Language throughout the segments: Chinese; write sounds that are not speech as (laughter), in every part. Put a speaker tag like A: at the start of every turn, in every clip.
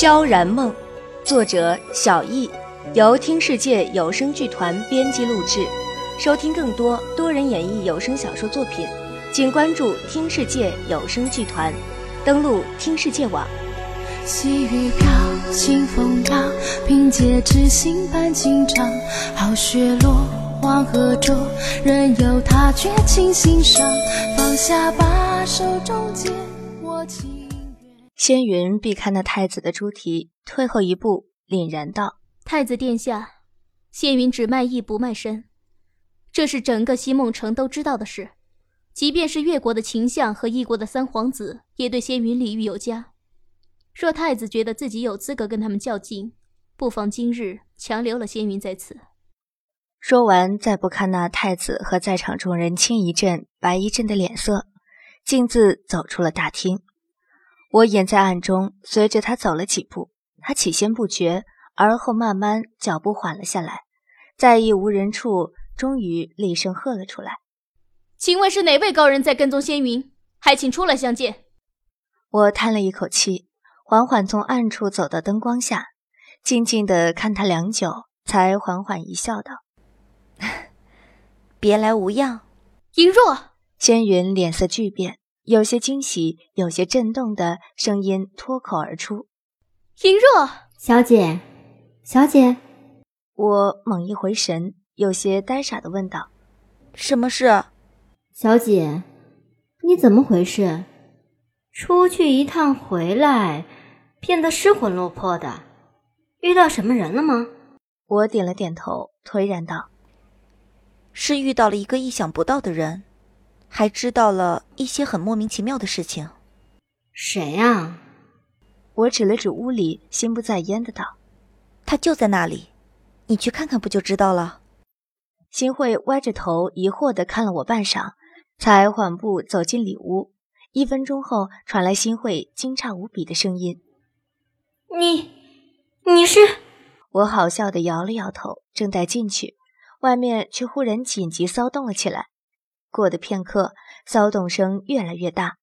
A: 萧然梦，作者小易，由听世界有声剧团编辑录制。收听更多多人演绎有声小说作品，请关注听世界有声剧团，登录听世界网。
B: 细雨飘，清风摇，凭借痴心伴情长。好雪落，黄河浊，任由他绝情心伤。放下吧，手中剑，
A: 仙云避开那太子的猪蹄，退后一步，凛然道：“
C: 太子殿下，仙云只卖艺不卖身。”这是整个西梦城都知道的事，即便是越国的秦相和异国的三皇子，也对仙云礼遇有加。若太子觉得自己有资格跟他们较劲，不妨今日强留了仙云在此。
A: 说完，再不看那太子和在场众人青一阵白一阵的脸色，径自走出了大厅。我隐在暗中，随着他走了几步。他起先不觉，而后慢慢脚步缓了下来，在一无人处。终于厉声喝了出来：“
C: 请问是哪位高人在跟踪仙云？还请出来相见。”
A: 我叹了一口气，缓缓从暗处走到灯光下，静静的看他良久，才缓缓一笑，道：“ (laughs)
D: 别来无恙。”
C: 尹若，
A: 仙云脸色巨变，有些惊喜，有些震动的声音脱口而出：“
C: 尹若，
E: 小姐，小姐。”
A: 我猛一回神。有些呆傻的问道：“
D: 什么事？
E: 小姐，你怎么回事？出去一趟回来，变得失魂落魄的，遇到什么人了吗？”
A: 我点了点头，颓然道：“
D: 是遇到了一个意想不到的人，还知道了一些很莫名其妙的事情。”
E: 谁呀？
A: 我指了指屋里，心不在焉的道：“
D: 他就在那里，你去看看不就知道了。”
A: 新慧歪着头，疑惑的看了我半晌，才缓步走进里屋。一分钟后，传来新慧惊诧无比的声音：“
E: 你，你是？”
A: 我好笑的摇了摇头，正待进去，外面却忽然紧急骚动了起来。过的片刻，骚动声越来越大，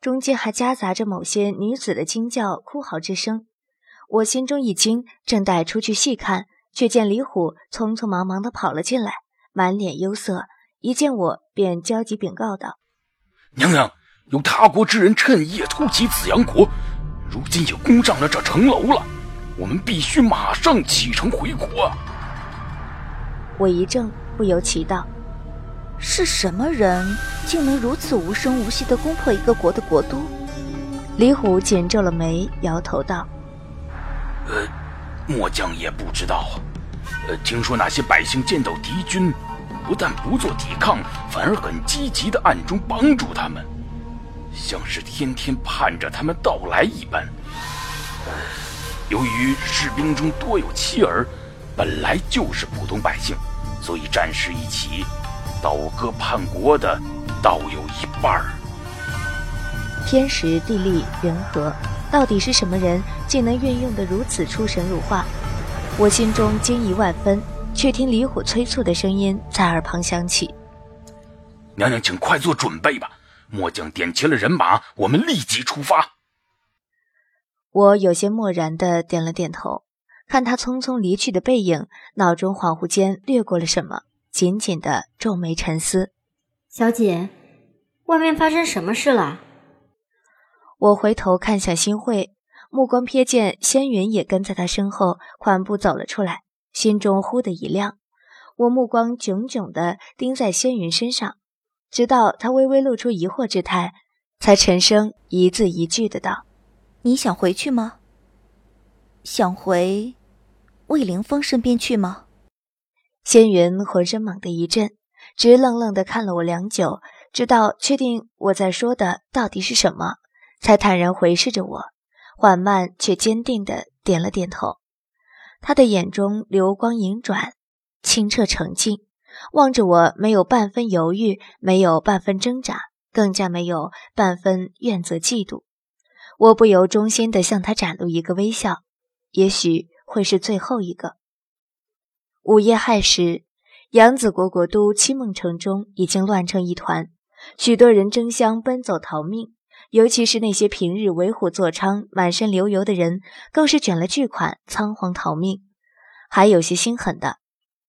A: 中间还夹杂着某些女子的惊叫、哭嚎之声。我心中一惊，正待出去细看，却见李虎匆匆忙忙地跑了进来。满脸忧色，一见我便焦急禀告道：“
F: 娘娘，有他国之人趁夜突袭紫阳国，如今也攻占了这城楼了，我们必须马上启程回国。”
A: 我一怔，不由奇道：“
D: 是什么人，竟能如此无声无息地攻破一个国的国都？”
A: 李虎紧皱了眉，摇头道：“
F: 呃，末将也不知道。”呃，听说那些百姓见到敌军，不但不做抵抗，反而很积极的暗中帮助他们，像是天天盼着他们到来一般。由于士兵中多有妻儿，本来就是普通百姓，所以战事一起，倒戈叛国的倒有一半儿。
A: 天时地利人和，到底是什么人，竟能运用的如此出神入化？我心中惊疑万分，却听李虎催促的声音在耳旁响起：“
F: 娘娘，请快做准备吧，末将点齐了人马，我们立即出发。”
A: 我有些漠然的点了点头，看他匆匆离去的背影，脑中恍惚间掠过了什么，紧紧的皱眉沉思。
E: 小姐，外面发生什么事了？
A: 我回头看向新慧。目光瞥见仙云也跟在他身后，缓步走了出来，心中忽的一亮。我目光炯炯的盯在仙云身上，直到他微微露出疑惑之态，才沉声一字一句的道：“
D: 你想回去吗？想回魏凌风身边去吗？”
A: 仙云浑身猛地一震，直愣愣地看了我良久，直到确定我在说的到底是什么，才坦然回视着我。缓慢却坚定地点了点头，他的眼中流光盈转，清澈澄净，望着我没有半分犹豫，没有半分挣扎，更加没有半分怨责嫉妒。我不由衷心地向他展露一个微笑，也许会是最后一个。午夜亥时，扬子国国都七梦城中已经乱成一团，许多人争相奔走逃命。尤其是那些平日为虎作伥、满身流油的人，更是卷了巨款，仓皇逃命。还有些心狠的，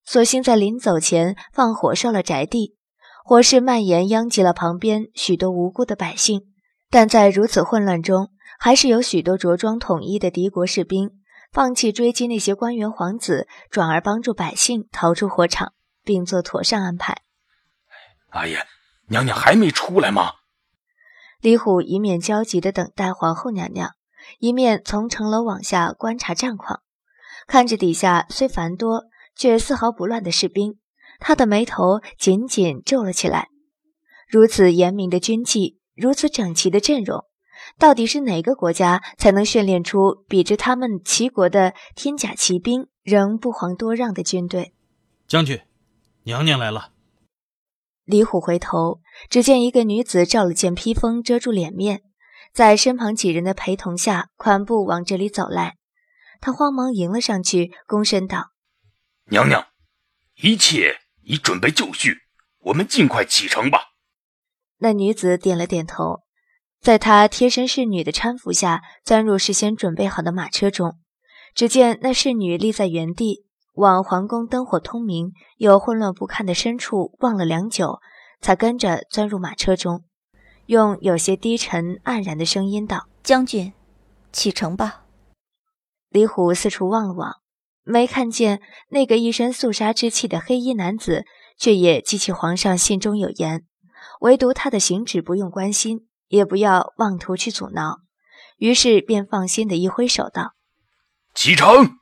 A: 索性在临走前放火烧了宅地，火势蔓延，殃及了旁边许多无辜的百姓。但在如此混乱中，还是有许多着装统一的敌国士兵，放弃追击那些官员皇子，转而帮助百姓逃出火场，并做妥善安排。
F: 阿爷，娘娘还没出来吗？
A: 李虎一面焦急地等待皇后娘娘，一面从城楼往下观察战况，看着底下虽繁多却丝毫不乱的士兵，他的眉头紧紧皱了起来。如此严明的军纪，如此整齐的阵容，到底是哪个国家才能训练出比之他们齐国的天甲骑兵仍不遑多让的军队？
G: 将军，娘娘来了。
A: 李虎回头，只见一个女子罩了件披风遮住脸面，在身旁几人的陪同下，款步往这里走来。他慌忙迎了上去，躬身道：“
F: 娘娘，一切已准备就绪，我们尽快启程吧。”
A: 那女子点了点头，在他贴身侍女的搀扶下，钻入事先准备好的马车中。只见那侍女立在原地。往皇宫灯火通明又混乱不堪的深处望了良久，才跟着钻入马车中，用有些低沉黯然的声音道：“
D: 将军，启程吧。”
A: 李虎四处望了望，没看见那个一身肃杀之气的黑衣男子，却也记起皇上信中有言，唯独他的行止不用关心，也不要妄图去阻挠，于是便放心的一挥手道：“
F: 启程。”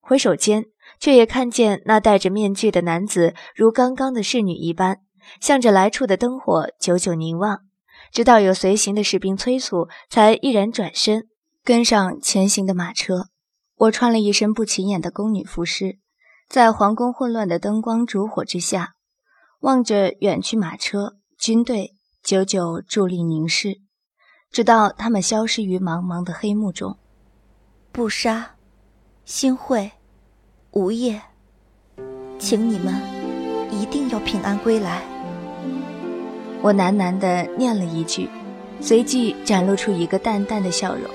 A: 回首间，却也看见那戴着面具的男子如刚刚的侍女一般，向着来处的灯火久久凝望，直到有随行的士兵催促，才毅然转身跟上前行的马车。我穿了一身不起眼的宫女服饰，在皇宫混乱的灯光烛火之下，望着远去马车、军队，久久伫立凝视，直到他们消失于茫茫的黑幕中。
D: 不杀。新会，吴业，请你们一定要平安归来。
A: 我喃喃地念了一句，随即展露出一个淡淡的笑容。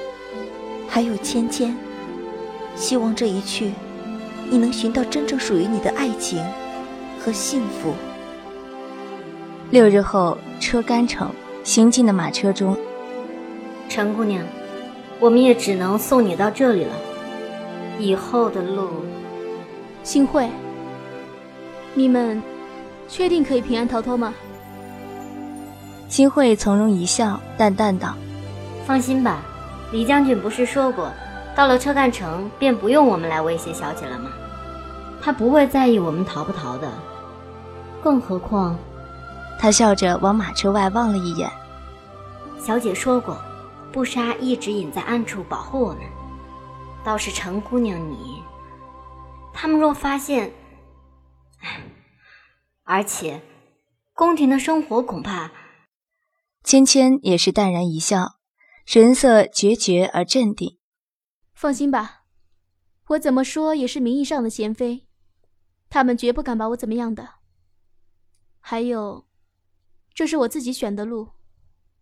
D: 还有芊芊，希望这一去，你能寻到真正属于你的爱情和幸福。
A: 六日后，车干城，行进的马车中，
E: 陈姑娘，我们也只能送你到这里了。以后的路，
C: 新会，你们确定可以平安逃脱吗？
A: 新会从容一笑，淡淡道：“
E: 放心吧，李将军不是说过，到了车干城便不用我们来威胁小姐了吗？他不会在意我们逃不逃的。更何况，
A: 他笑着往马车外望了一眼。
E: 小姐说过，布莎一直隐在暗处保护我们。”倒是陈姑娘你，他们若发现，而且宫廷的生活恐怕……
A: 芊芊也是淡然一笑，神色决绝而镇定。
C: 放心吧，我怎么说也是名义上的贤妃，他们绝不敢把我怎么样的。还有，这是我自己选的路，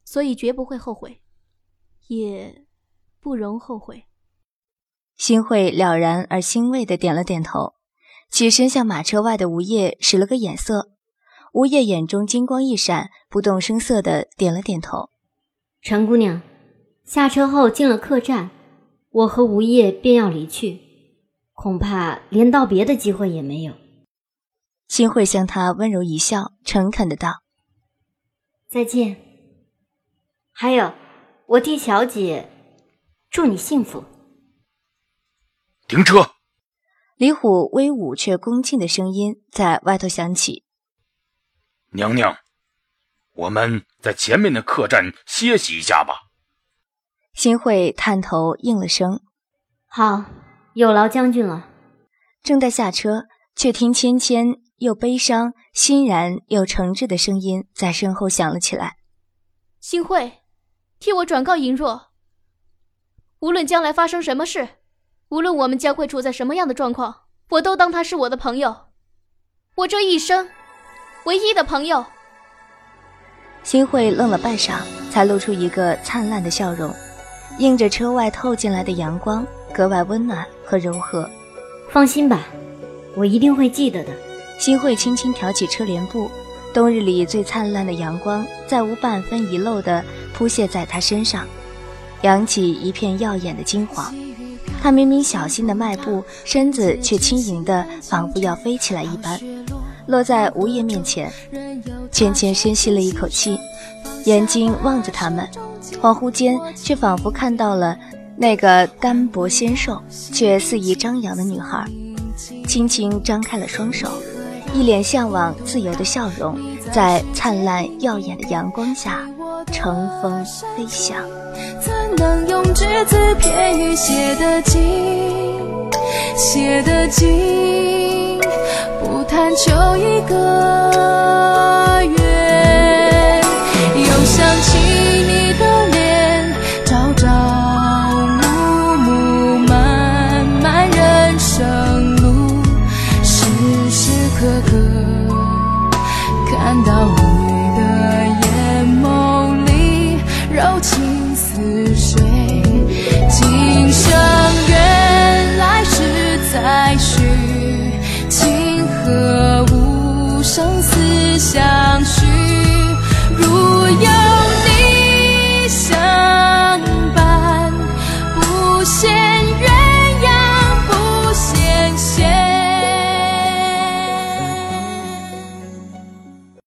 C: 所以绝不会后悔，也不容后悔。
A: 新慧了然而欣慰的点了点头，起身向马车外的吴业使了个眼色。吴业眼中金光一闪，不动声色的点了点头。
E: 陈姑娘，下车后进了客栈，我和吴业便要离去，恐怕连道别的机会也没有。
A: 新慧向他温柔一笑，诚恳的道：“
E: 再见。还有，我替小姐祝你幸福。”
F: 停车！
A: 李虎威武却恭敬的声音在外头响起。
F: 娘娘，我们在前面的客栈歇息一下吧。
A: 新会探头应了声：“
E: 好，有劳将军了。”
A: 正在下车，却听芊芊又悲伤、欣然又诚挚的声音在身后响了起来：“
C: 新慧，替我转告银若，无论将来发生什么事。”无论我们将会处在什么样的状况，我都当他是我的朋友，我这一生唯一的朋友。
A: 新慧愣了半晌，才露出一个灿烂的笑容，映着车外透进来的阳光，格外温暖和柔和。
E: 放心吧，我一定会记得的。
A: 新慧轻轻挑起车帘布，冬日里最灿烂的阳光，再无半分遗漏地铺泻在她身上，扬起一片耀眼的金黄。她明明小心的迈步，身子却轻盈的，仿佛要飞起来一般，落在吴叶面前。浅浅深吸了一口气，眼睛望着他们，恍惚间却仿佛看到了那个单薄纤瘦却肆意张扬的女孩，轻轻张开了双手，一脸向往自由的笑容，在灿烂耀眼的阳光下乘风飞翔。
B: 怎能用只字片语写得尽，写得尽？不贪求一个。